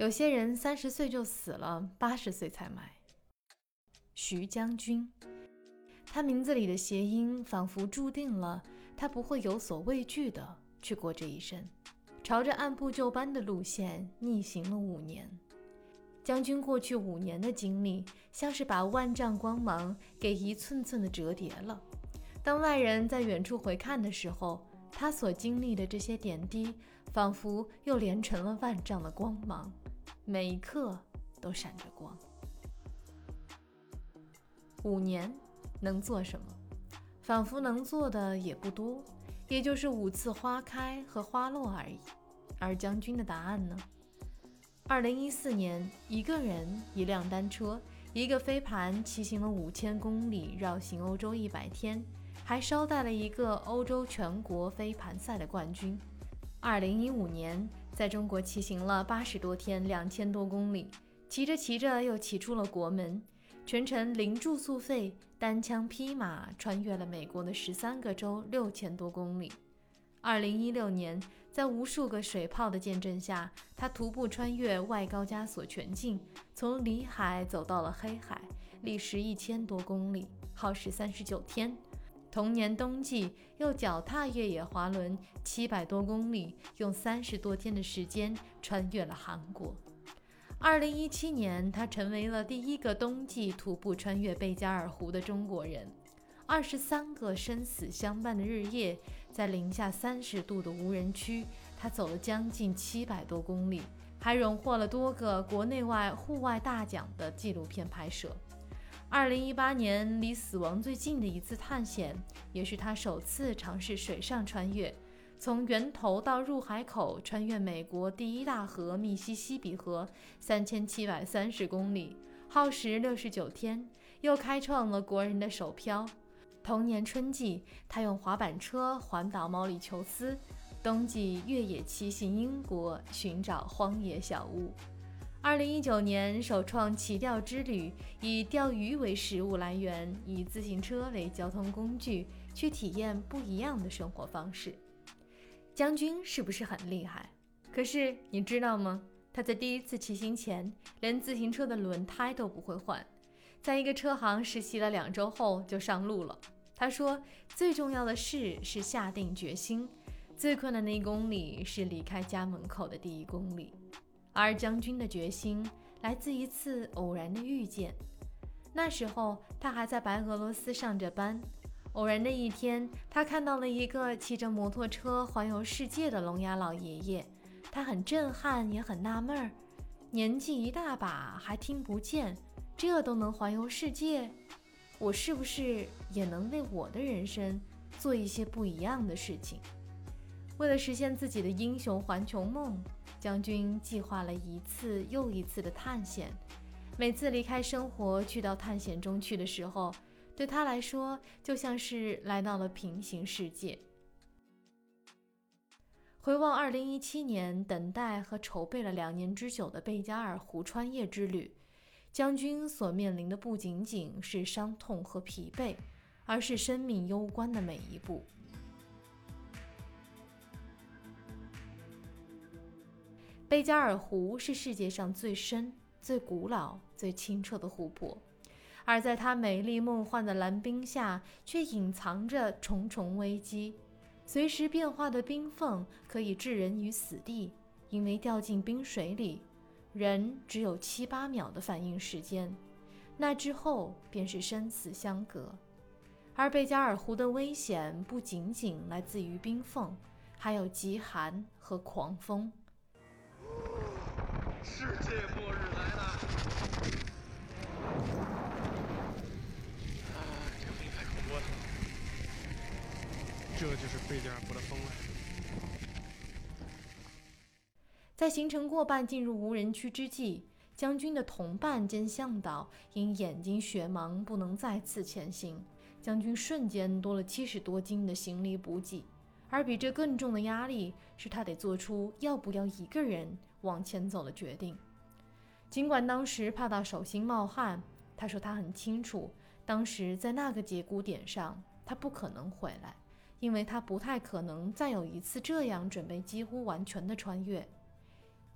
有些人三十岁就死了，八十岁才埋。徐将军，他名字里的谐音仿佛注定了他不会有所畏惧的去过这一生，朝着按部就班的路线逆行了五年。将军过去五年的经历，像是把万丈光芒给一寸寸的折叠了。当外人在远处回看的时候，他所经历的这些点滴，仿佛又连成了万丈的光芒。每一刻都闪着光。五年能做什么？仿佛能做的也不多，也就是五次花开和花落而已。而将军的答案呢？二零一四年，一个人，一辆单车，一个飞盘，骑行了五千公里，绕行欧洲一百天，还捎带了一个欧洲全国飞盘赛的冠军。二零一五年。在中国骑行了八十多天，两千多公里，骑着骑着又骑出了国门，全程零住宿费，单枪匹马穿越了美国的十三个州，六千多公里。二零一六年，在无数个水泡的见证下，他徒步穿越外高加索全境，从里海走到了黑海，历时一千多公里，耗时三十九天。同年冬季，又脚踏越野滑轮七百多公里，用三十多天的时间穿越了韩国。二零一七年，他成为了第一个冬季徒步穿越贝加尔湖的中国人。二十三个生死相伴的日夜，在零下三十度的无人区，他走了将近七百多公里，还荣获了多个国内外户外大奖的纪录片拍摄。二零一八年，离死亡最近的一次探险，也是他首次尝试水上穿越，从源头到入海口，穿越美国第一大河密西西比河，三千七百三十公里，耗时六十九天，又开创了国人的首漂。同年春季，他用滑板车环岛毛里求斯，冬季越野骑行英国，寻找荒野小屋。二零一九年，首创骑钓之旅，以钓鱼为食物来源，以自行车为交通工具，去体验不一样的生活方式。将军是不是很厉害？可是你知道吗？他在第一次骑行前，连自行车的轮胎都不会换，在一个车行实习了两周后就上路了。他说，最重要的事是下定决心，最困难的一公里是离开家门口的第一公里。而将军的决心来自一次偶然的遇见。那时候他还在白俄罗斯上着班。偶然的一天，他看到了一个骑着摩托车环游世界的聋哑老爷爷。他很震撼，也很纳闷儿：年纪一大把还听不见，这都能环游世界？我是不是也能为我的人生做一些不一样的事情？为了实现自己的英雄环球梦。将军计划了一次又一次的探险，每次离开生活去到探险中去的时候，对他来说就像是来到了平行世界。回望2017年，等待和筹备了两年之久的贝加尔湖穿越之旅，将军所面临的不仅仅是伤痛和疲惫，而是生命攸关的每一步。贝加尔湖是世界上最深、最古老、最清澈的湖泊，而在它美丽梦幻的蓝冰下，却隐藏着重重危机。随时变化的冰缝可以置人于死地，因为掉进冰水里，人只有七八秒的反应时间，那之后便是生死相隔。而贝加尔湖的危险不仅仅来自于冰缝，还有极寒和狂风。世界末日来了！啊，这个太恐怖了！这就是贝加尔湖的风啊！在行程过半进入无人区之际，将军的同伴兼向导因眼睛血盲不能再次前行，将军瞬间多了七十多斤的行李补给，而比这更重的压力是他得做出要不要一个人。往前走的决定，尽管当时怕到手心冒汗，他说他很清楚，当时在那个节骨点上，他不可能回来，因为他不太可能再有一次这样准备几乎完全的穿越。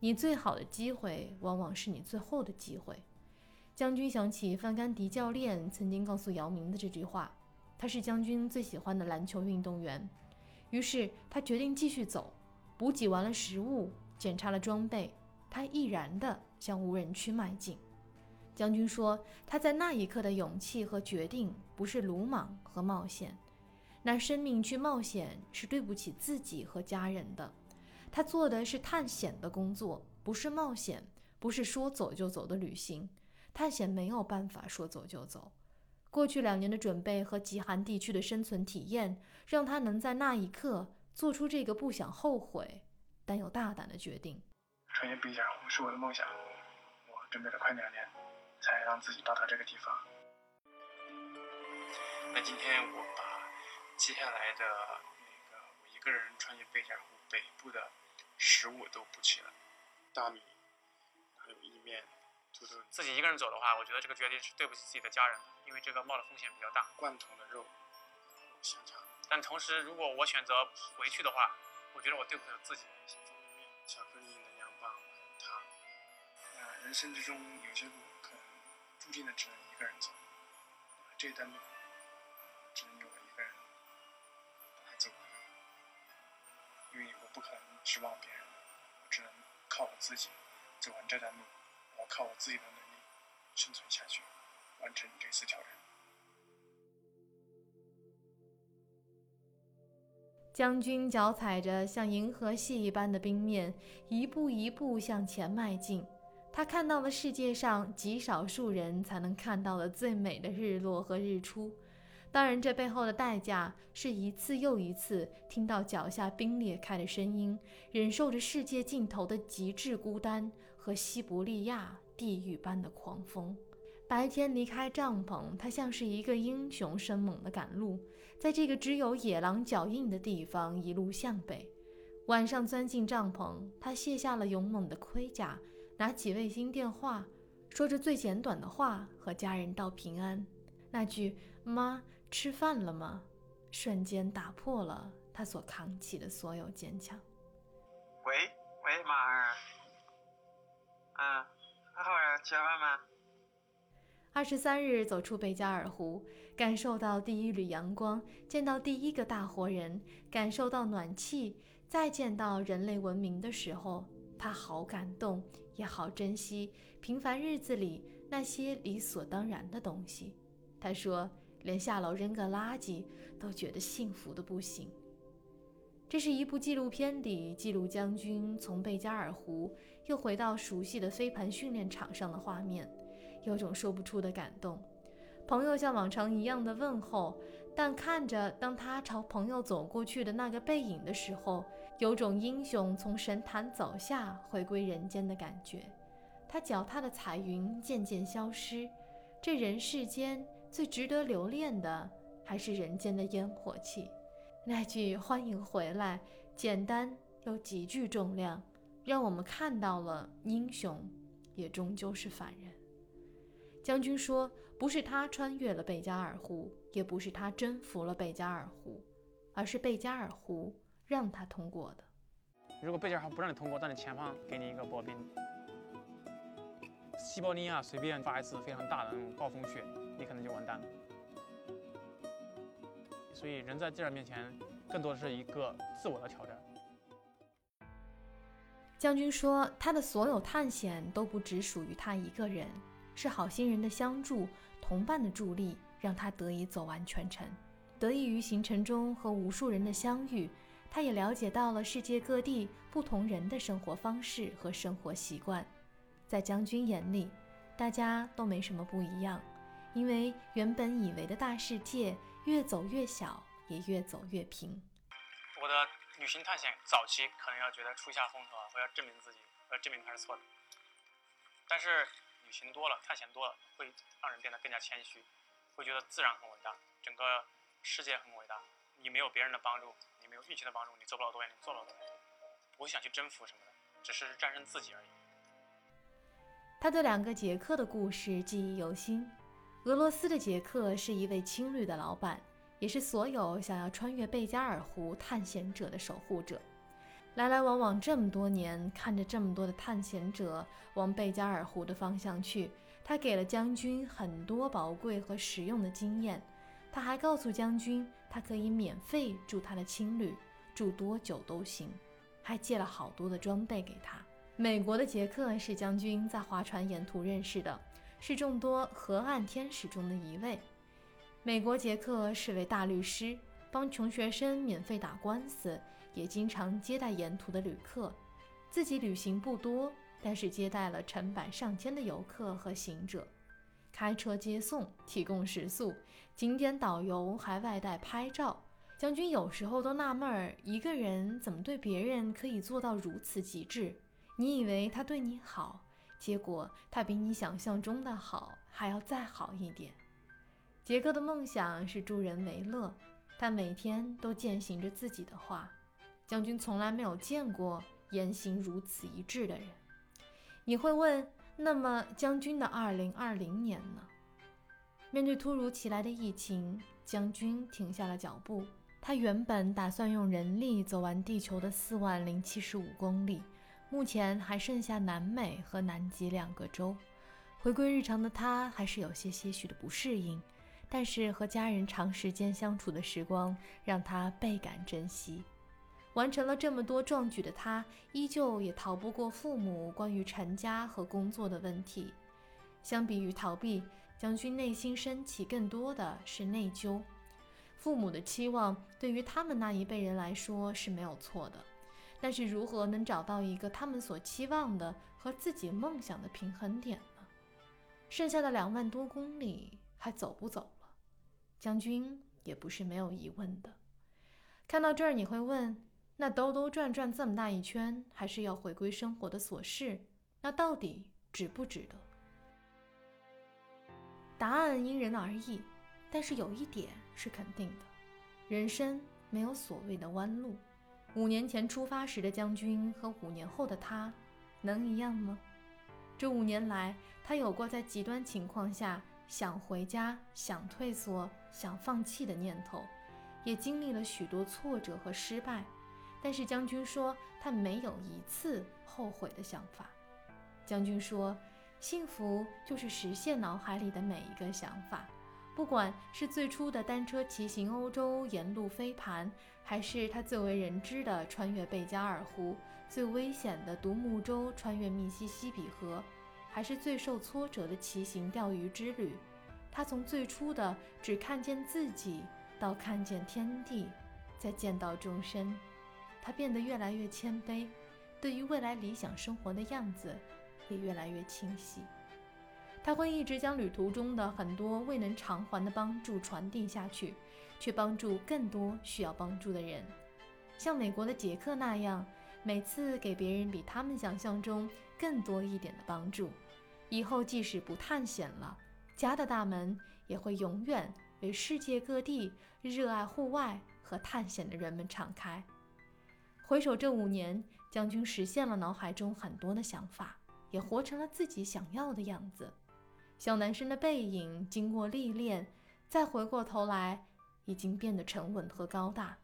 你最好的机会，往往是你最后的机会。将军想起范甘迪教练曾经告诉姚明的这句话，他是将军最喜欢的篮球运动员。于是他决定继续走，补给完了食物，检查了装备，他毅然地向无人区迈进。将军说，他在那一刻的勇气和决定不是鲁莽和冒险，拿生命去冒险是对不起自己和家人的。他做的是探险的工作，不是冒险，不是说走就走的旅行。探险没有办法说走就走。过去两年的准备和极寒地区的生存体验，让他能在那一刻做出这个不想后悔，但又大胆的决定。穿越贝加尔湖是我的梦想，我准备了快两年，才让自己到达这个地方。那今天我把接下来的那个我一个人穿越贝加尔湖北部的食物都补齐了，大米，还有意面。自己一个人走的话，我觉得这个决定是对不起自己的家人的，因为这个冒的风险比较大。罐头的肉，香肠。但同时，如果我选择回去的话，我觉得我对不起自己。方便面、巧克力、能量棒、糖。呃，人生之中有些路可能注定的只能一个人走，这段路只能由我一个人把它走完，因为我不可能指望别人，我只能靠我自己走完这段路。我靠我自己的能力生存下去，完成这次挑战。将军脚踩着像银河系一般的冰面，一步一步向前迈进。他看到了世界上极少数人才能看到的最美的日落和日出。当然，这背后的代价是一次又一次听到脚下冰裂开的声音，忍受着世界尽头的极致孤单。和西伯利亚地狱般的狂风，白天离开帐篷，他像是一个英雄，生猛地赶路，在这个只有野狼脚印的地方一路向北。晚上钻进帐篷，他卸下了勇猛的盔甲，拿起卫星电话，说着最简短的话和家人道平安。那句“妈，吃饭了吗？”瞬间打破了他所扛起的所有坚强。喂喂，马儿。啊，还好呀，吃饭吗？二十三日走出贝加尔湖，感受到第一缕阳光，见到第一个大活人，感受到暖气，再见到人类文明的时候，他好感动，也好珍惜平凡日子里那些理所当然的东西。他说，连下楼扔个垃圾都觉得幸福的不行。这是一部纪录片里记录将军从贝加尔湖又回到熟悉的飞盘训练场上的画面，有种说不出的感动。朋友像往常一样的问候，但看着当他朝朋友走过去的那个背影的时候，有种英雄从神坛走下回归人间的感觉。他脚踏的彩云渐渐消失，这人世间最值得留恋的，还是人间的烟火气。那句“欢迎回来”，简单又极具重量，让我们看到了英雄也终究是凡人。将军说：“不是他穿越了贝加尔湖，也不是他征服了贝加尔湖，而是贝加尔湖让他通过的。如果贝加尔湖不让你通过，那你前方给你一个薄冰。西伯利亚随便发一次非常大的那种暴风雪，你可能就完蛋了。”所以，人在自然面前，更多的是一个自我的挑战。将军说，他的所有探险都不只属于他一个人，是好心人的相助、同伴的助力，让他得以走完全程。得益于行程中和无数人的相遇，他也了解到了世界各地不同人的生活方式和生活习惯。在将军眼里，大家都没什么不一样。因为原本以为的大世界越走越小，也越走越平。我的旅行探险早期可能要觉得出下风头，我要证明自己，我要证明它是错的。但是行多了，探险多了，会让人变得更加谦虚，会觉得自然很伟大，整个世界很伟大。你没有别人的帮助，你没有运气的帮助，你走不了多远，你做不了多远。不想去征服什么的，只是战胜自己而已。他对两个杰克的故事记忆犹新。俄罗斯的杰克是一位青旅的老板，也是所有想要穿越贝加尔湖探险者的守护者。来来往往这么多年，看着这么多的探险者往贝加尔湖的方向去，他给了将军很多宝贵和实用的经验。他还告诉将军，他可以免费住他的青旅，住多久都行，还借了好多的装备给他。美国的杰克是将军在划船沿途认识的，是众多河岸天使中的一位。美国杰克是位大律师，帮穷学生免费打官司。也经常接待沿途的旅客，自己旅行不多，但是接待了成百上千的游客和行者，开车接送，提供食宿，景点导游还外带拍照。将军有时候都纳闷儿，一个人怎么对别人可以做到如此极致？你以为他对你好，结果他比你想象中的好还要再好一点。杰克的梦想是助人为乐，他每天都践行着自己的话。将军从来没有见过言行如此一致的人。你会问，那么将军的2020年呢？面对突如其来的疫情，将军停下了脚步。他原本打算用人力走完地球的4万零七十五公里，目前还剩下南美和南极两个州。回归日常的他还是有些些许的不适应，但是和家人长时间相处的时光让他倍感珍惜。完成了这么多壮举的他，依旧也逃不过父母关于成家和工作的问题。相比于逃避，将军内心升起更多的是内疚。父母的期望对于他们那一辈人来说是没有错的，但是如何能找到一个他们所期望的和自己梦想的平衡点呢？剩下的两万多公里还走不走了？将军也不是没有疑问的。看到这儿，你会问？那兜兜转转这么大一圈，还是要回归生活的琐事，那到底值不值得？答案因人而异，但是有一点是肯定的：人生没有所谓的弯路。五年前出发时的将军和五年后的他，能一样吗？这五年来，他有过在极端情况下想回家、想退缩、想放弃的念头，也经历了许多挫折和失败。但是将军说，他没有一次后悔的想法。将军说，幸福就是实现脑海里的每一个想法，不管是最初的单车骑行欧洲，沿路飞盘，还是他最为人知的穿越贝加尔湖，最危险的独木舟穿越密西西比河，还是最受挫折的骑行钓鱼之旅。他从最初的只看见自己，到看见天地，再见到众生。他变得越来越谦卑，对于未来理想生活的样子也越来越清晰。他会一直将旅途中的很多未能偿还的帮助传递下去，去帮助更多需要帮助的人。像美国的杰克那样，每次给别人比他们想象中更多一点的帮助。以后即使不探险了，家的大门也会永远为世界各地热爱户外和探险的人们敞开。回首这五年，将军实现了脑海中很多的想法，也活成了自己想要的样子。小男生的背影，经过历练，再回过头来，已经变得沉稳和高大。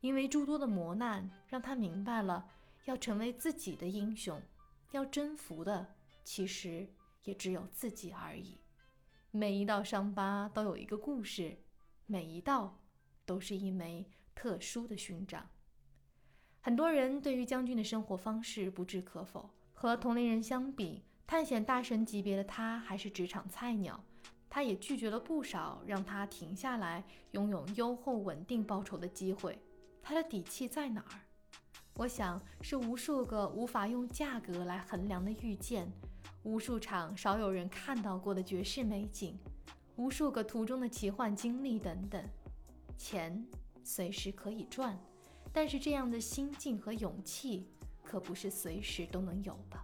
因为诸多的磨难，让他明白了，要成为自己的英雄，要征服的，其实也只有自己而已。每一道伤疤都有一个故事，每一道都是一枚特殊的勋章。很多人对于将军的生活方式不置可否。和同龄人相比，探险大神级别的他还是职场菜鸟。他也拒绝了不少让他停下来拥有优厚稳定报酬的机会。他的底气在哪儿？我想是无数个无法用价格来衡量的遇见，无数场少有人看到过的绝世美景，无数个途中的奇幻经历等等。钱随时可以赚。但是这样的心境和勇气可不是随时都能有的。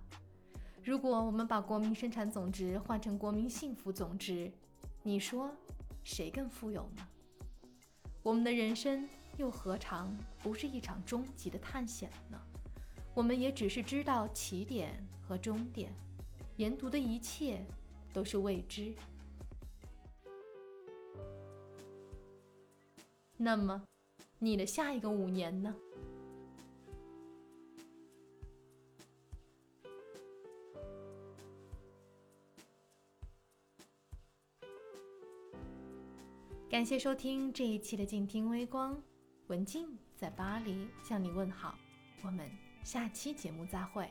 如果我们把国民生产总值换成国民幸福总值，你说谁更富有呢？我们的人生又何尝不是一场终极的探险呢？我们也只是知道起点和终点，沿途的一切都是未知。那么。你的下一个五年呢？感谢收听这一期的静听微光文静在巴黎向你问好我们下期节目再会。